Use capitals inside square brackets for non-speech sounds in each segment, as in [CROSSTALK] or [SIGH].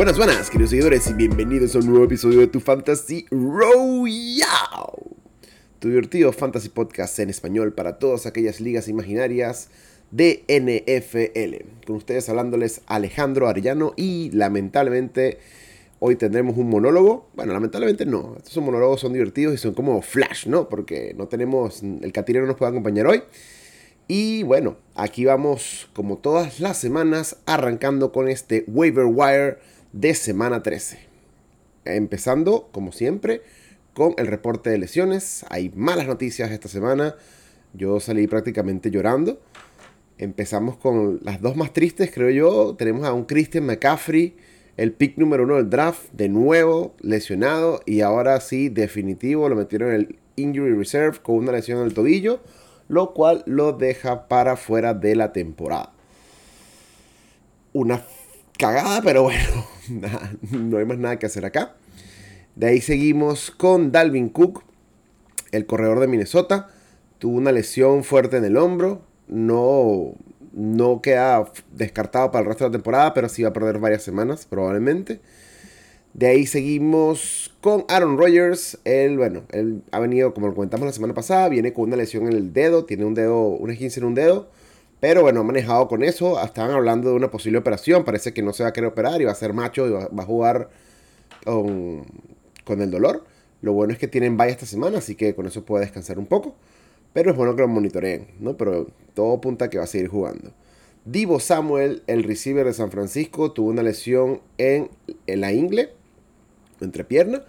Buenas, buenas, queridos seguidores, y bienvenidos a un nuevo episodio de tu Fantasy Royale. Tu divertido Fantasy Podcast en español para todas aquellas ligas imaginarias de NFL. Con ustedes hablándoles Alejandro Arellano y lamentablemente hoy tendremos un monólogo. Bueno, lamentablemente no, estos monólogos son divertidos y son como flash, ¿no? Porque no tenemos, el catirero nos puede acompañar hoy. Y bueno, aquí vamos como todas las semanas arrancando con este waiver wire de semana 13. Empezando, como siempre, con el reporte de lesiones. Hay malas noticias esta semana. Yo salí prácticamente llorando. Empezamos con las dos más tristes, creo yo. Tenemos a un Christian McCaffrey, el pick número uno del draft, de nuevo lesionado. Y ahora sí, definitivo, lo metieron en el Injury Reserve con una lesión en el tobillo. Lo cual lo deja para fuera de la temporada. Una cagada, pero bueno, [LAUGHS] no hay más nada que hacer acá. De ahí seguimos con Dalvin Cook, el corredor de Minnesota. Tuvo una lesión fuerte en el hombro. No, no queda descartado para el resto de la temporada, pero sí va a perder varias semanas probablemente. De ahí seguimos con Aaron Rodgers. Él, bueno, él ha venido, como lo comentamos la semana pasada, viene con una lesión en el dedo, tiene un dedo, una 15 en un dedo. Pero bueno, ha manejado con eso. Estaban hablando de una posible operación. Parece que no se va a querer operar y va a ser macho y va, a jugar con, el dolor. Lo bueno es que tienen vaya esta semana, así que con eso puede descansar un poco. Pero es bueno que lo monitoreen, ¿no? Pero todo apunta a que va a seguir jugando. Divo Samuel, el receiver de San Francisco, tuvo una lesión en, en la ingle, entre pierna,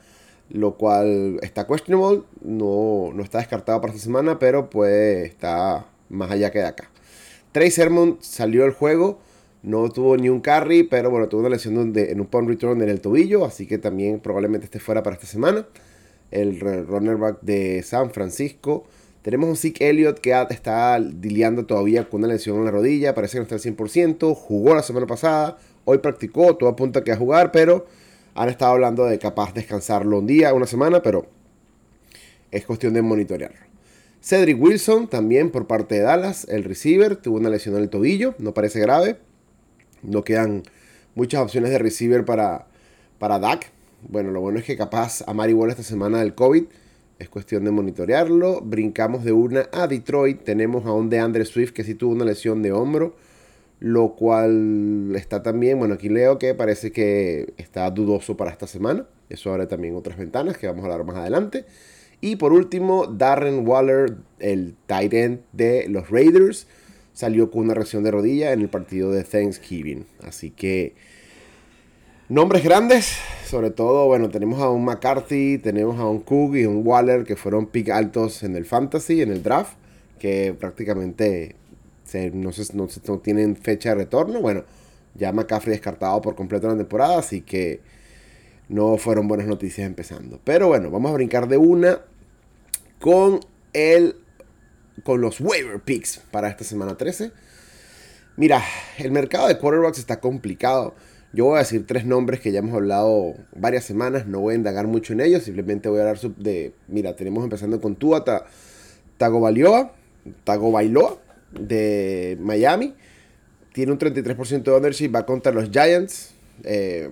lo cual está questionable. No, no está descartado para esta semana, pero pues está más allá que de acá. Trey Sermon salió del juego, no tuvo ni un carry, pero bueno, tuvo una lesión en un punt return en el tobillo, así que también probablemente esté fuera para esta semana. El runner back de San Francisco. Tenemos un Zeke Elliott que está diliando todavía con una lesión en la rodilla, parece que no está al 100%, jugó la semana pasada, hoy practicó, todo apunta que a jugar, pero han estado hablando de capaz descansarlo un día, una semana, pero es cuestión de monitorearlo. Cedric Wilson, también por parte de Dallas, el receiver, tuvo una lesión en el tobillo, no parece grave. No quedan muchas opciones de receiver para, para Dak. Bueno, lo bueno es que capaz a Mari esta semana del COVID. Es cuestión de monitorearlo. Brincamos de una a Detroit. Tenemos a un de Andre Swift que sí tuvo una lesión de hombro. Lo cual está también, bueno, aquí leo que parece que está dudoso para esta semana. Eso abre también otras ventanas que vamos a hablar más adelante. Y por último, Darren Waller, el tight end de los Raiders, salió con una reacción de rodilla en el partido de Thanksgiving. Así que nombres grandes, sobre todo, bueno, tenemos a un McCarthy, tenemos a un Cook y un Waller que fueron pick altos en el fantasy, en el draft, que prácticamente no, no, tienen fecha de retorno. Bueno, ya McCaffrey descartado por completo la temporada, así que no fueron buenas noticias empezando. Pero bueno, vamos a brincar de una con el con los waiver picks para esta semana 13. Mira, el mercado de quarterbacks está complicado. Yo voy a decir tres nombres que ya hemos hablado varias semanas, no voy a indagar mucho en ellos, simplemente voy a hablar de, mira, tenemos empezando con Tua Tagovailoa, Tagovailoa de Miami, tiene un 33% de ownership, va contra los Giants. Eh,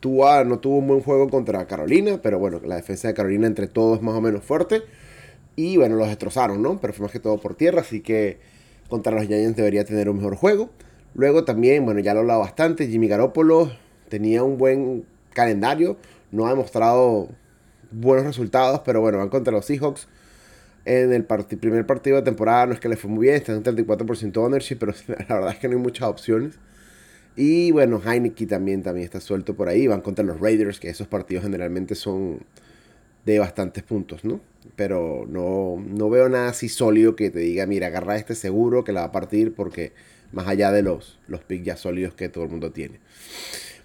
Tua no tuvo un buen juego contra Carolina, pero bueno, la defensa de Carolina entre todos es más o menos fuerte. Y bueno, los destrozaron, ¿no? Pero fue más que todo por tierra, así que contra los Giants debería tener un mejor juego. Luego también, bueno, ya lo he hablado bastante, Jimmy Garoppolo tenía un buen calendario, no ha demostrado buenos resultados, pero bueno, van contra los Seahawks. En el primer partido de temporada no es que le fue muy bien, está en un 34% de ownership, pero [LAUGHS] la verdad es que no hay muchas opciones. Y bueno, Heineken también, también está suelto por ahí, van contra los Raiders, que esos partidos generalmente son de bastantes puntos, ¿no? Pero no, no veo nada así sólido que te diga, mira, agarra este seguro que la va a partir porque más allá de los, los picks ya sólidos que todo el mundo tiene.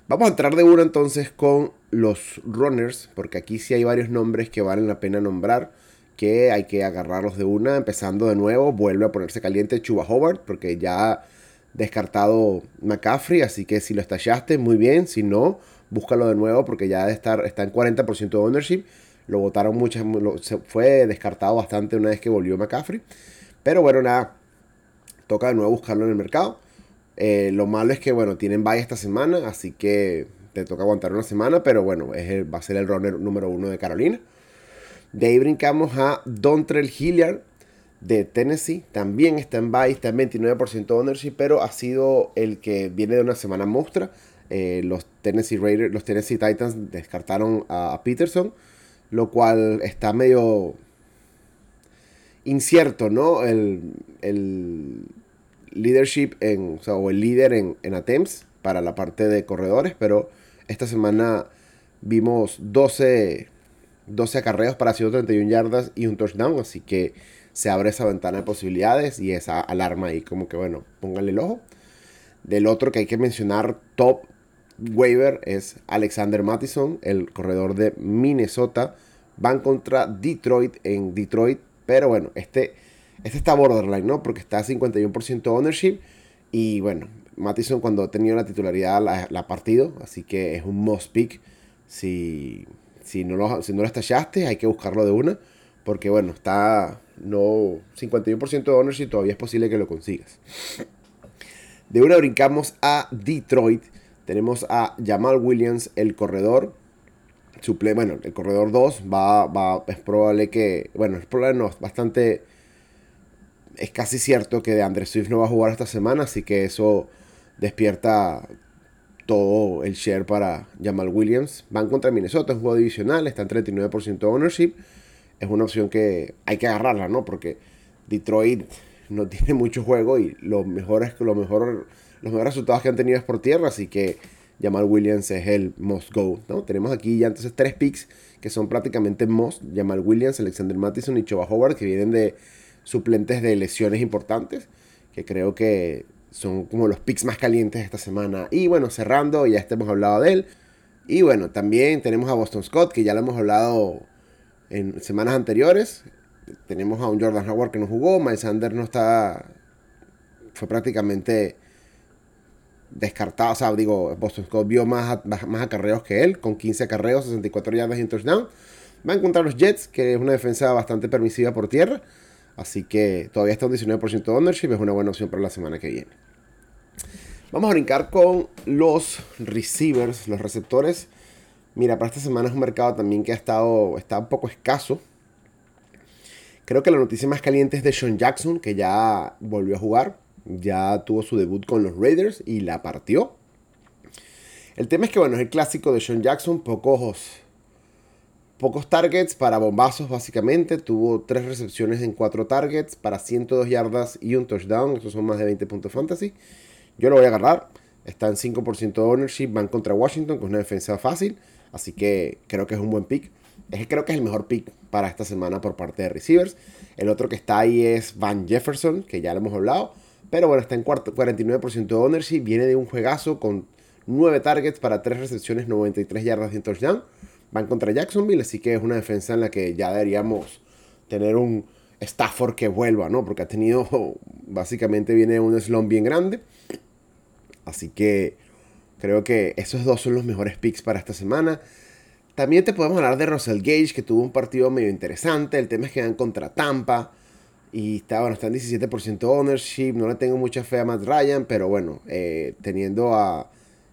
Vamos a entrar de uno entonces con los runners, porque aquí sí hay varios nombres que valen la pena nombrar, que hay que agarrarlos de una, empezando de nuevo, vuelve a ponerse caliente Chuba Howard, porque ya descartado McCaffrey, así que si lo estallaste, muy bien, si no, búscalo de nuevo porque ya estar, está en 40% de ownership lo votaron muchas, se fue descartado bastante una vez que volvió McCaffrey. Pero bueno, nada, toca de nuevo buscarlo en el mercado. Eh, lo malo es que, bueno, tienen bye esta semana, así que te toca aguantar una semana, pero bueno, es va a ser el runner número uno de Carolina. De ahí brincamos a Dontrell Hilliard de Tennessee. También está en bye, está en 29% ownership, pero ha sido el que viene de una semana muestra. Eh, los Tennessee los Tennessee Titans descartaron a, Peterson, lo cual está medio incierto, ¿no? El, leadership en, o, el líder en, en para la parte de corredores, pero esta semana vimos 12, 12 acarreos para 131 yardas y un touchdown, así que se abre esa ventana de posibilidades y esa alarma ahí como que bueno, pónganle el ojo. Del otro que hay que mencionar top waiver es Alexander Mattison, el corredor de Minnesota. Van contra Detroit en Detroit, pero bueno, este, este está borderline, ¿no? Porque está a 51% ownership y bueno, Mattison cuando ha tenido la titularidad la, ha partido, así que es un must pick. Si, si, no lo, si no lo estallaste, hay que buscarlo de una, porque bueno, está no 51% de ownership, todavía es posible que lo consigas. De una brincamos a Detroit. Tenemos a Jamal Williams, el corredor. Suple, bueno, el corredor 2 va, va, es probable que, bueno, es probable no, bastante, es casi cierto que de Swift no va a jugar esta semana, así que eso despierta todo el share para Jamal Williams. Van contra Minnesota, es un juego divisional, está en 39% de ownership es una opción que hay que agarrarla, ¿no? Porque Detroit no [LAUGHS] tiene mucho juego y lo mejor es lo mejor, los mejores resultados que han tenido es por tierra, así que Jamal Williams es el must go, ¿no? Tenemos aquí ya entonces tres picks que son prácticamente must, Jamal Williams, Alexander Mattison y Choba Howard, que vienen de suplentes de lesiones importantes, que creo que son como los picks más calientes de esta semana. Y bueno, cerrando, ya hemos hablado de él. Y bueno, también tenemos a Boston Scott, que ya lo hemos hablado en semanas anteriores. Tenemos a un Jordan Howard que no jugó, Miles Sanders no está, fue prácticamente descartado, o sea, digo, Boston Scott vio más, más, acarreos que él, con 15 acarreos, 64 yardas y un touchdown. Va a encontrar los Jets, que es una defensa bastante permisiva por tierra, así que todavía está un 19% de ownership, es una buena opción para la semana que viene. Vamos a brincar con los receivers, los receptores. Mira, para esta semana es un mercado también que ha estado está un poco escaso. Creo que la noticia más caliente es de Sean Jackson, que ya volvió a jugar. Ya tuvo su debut con los Raiders y la partió. El tema es que, bueno, es el clásico de Sean Jackson. Pocos, pocos targets para bombazos, básicamente. Tuvo tres recepciones en cuatro targets para 102 yardas y un touchdown. Estos son más de 20 puntos fantasy. Yo lo voy a agarrar. Está en 5% de ownership. Van contra Washington, es una defensa fácil. Así que creo que es un buen pick. Es, creo que es el mejor pick para esta semana por parte de receivers. El otro que está ahí es Van Jefferson, que ya lo hemos hablado. Pero bueno, está en 49% de ownership. Viene de un juegazo con 9 targets para 3 recepciones, 93 yardas y un touchdown. Van contra Jacksonville, así que es una defensa en la que ya deberíamos tener un Stafford que vuelva, ¿no? Porque ha tenido, [LAUGHS] básicamente viene un slump bien grande. Así que Creo que esos dos son los mejores picks para esta semana. También te podemos hablar de Russell Gage, que tuvo un partido medio interesante. El tema es que van contra Tampa. Y está, bueno, está en 17% ownership. No le tengo mucha fe a Matt Ryan, pero bueno, eh, teniendo a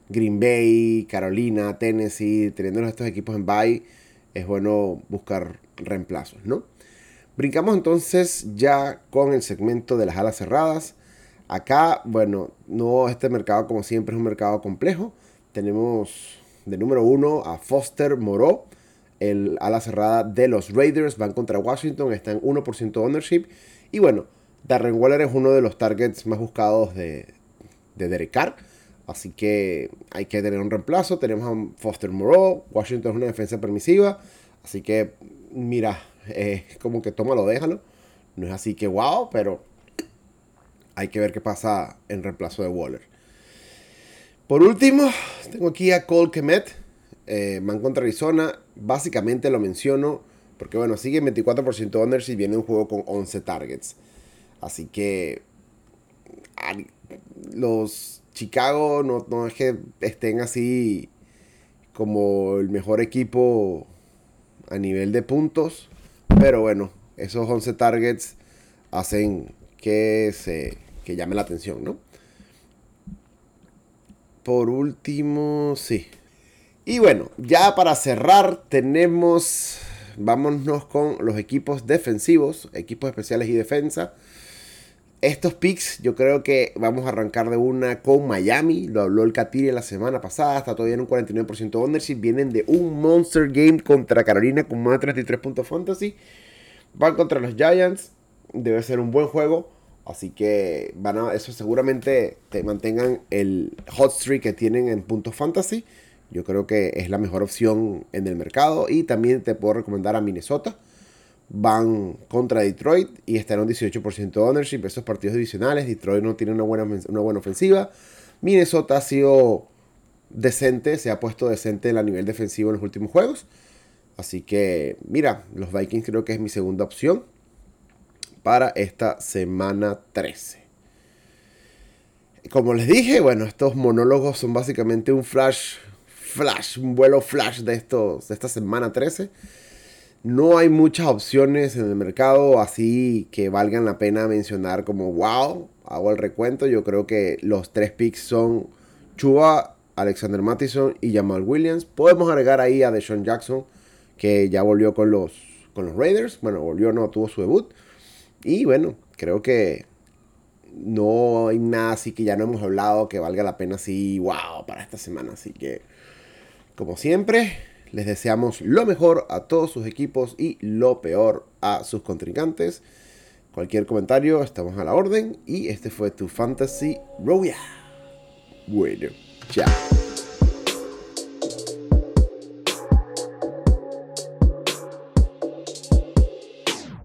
Green Bay, Carolina, Tennessee, teniendo estos equipos en bye, es bueno buscar reemplazos, ¿no? Brincamos entonces ya con el segmento de las alas cerradas. Acá, bueno, no, este mercado como siempre es un mercado complejo. Tenemos de número uno a Foster Moreau, el ala cerrada de los Raiders, van contra Washington, está en 1% ownership. Y bueno, Darren Waller es uno de los targets más buscados de, de Derek Carr. Así que hay que tener un reemplazo. Tenemos a Foster Moreau. Washington es una defensa permisiva. Así que, mira, es como que tómalo, déjalo. No es así que wow, pero hay que ver qué pasa en reemplazo de Waller. Por último, tengo aquí a Cole Kemet, eh, man contra Arizona. Básicamente lo menciono porque, bueno, sigue 24% owners y viene un juego con 11 targets. Así que los Chicago no, no es que estén así como el mejor equipo a nivel de puntos. Pero bueno, esos 11 targets hacen que se que llame la atención, ¿no? Por último, sí. Y bueno, ya para cerrar tenemos, vámonos con los equipos defensivos, equipos especiales y defensa. Estos picks yo creo que vamos a arrancar de una con Miami. Lo habló el Katiri la semana pasada. Está todavía en un 49% de ownership. Vienen de un Monster Game contra Carolina con más de 33 puntos fantasy. Van contra los Giants. Debe ser un buen juego. Así que van a, eso seguramente te mantengan el hot streak que tienen en puntos fantasy. Yo creo que es la mejor opción en el mercado. Y también te puedo recomendar a Minnesota van contra Detroit y en un 18% de ownership. Esos partidos adicionales, Detroit no tiene una buena, una buena ofensiva. Minnesota ha sido decente, se ha puesto decente en el nivel defensivo en los últimos juegos. Así que, mira, los Vikings creo que es mi segunda opción para esta semana 13. Como les dije, bueno, estos monólogos son básicamente un flash, flash, un vuelo flash de, estos, de esta semana 13. No hay muchas opciones en el mercado así que valgan la pena mencionar como wow, hago el recuento. Yo creo que los tres picks son Chua, Alexander Mattison y Jamal Williams. Podemos agregar ahí a Deshaun Jackson, que ya volvió con los, con los Raiders. Bueno, volvió, no, tuvo su debut. Y bueno, creo que no hay nada así que ya no hemos hablado que valga la pena así, wow, para esta semana. Así que, como siempre, les deseamos lo mejor a todos sus equipos y lo peor a sus contrincantes. Cualquier comentario, estamos a la orden. Y este fue tu Fantasy Roya. Bueno, chao.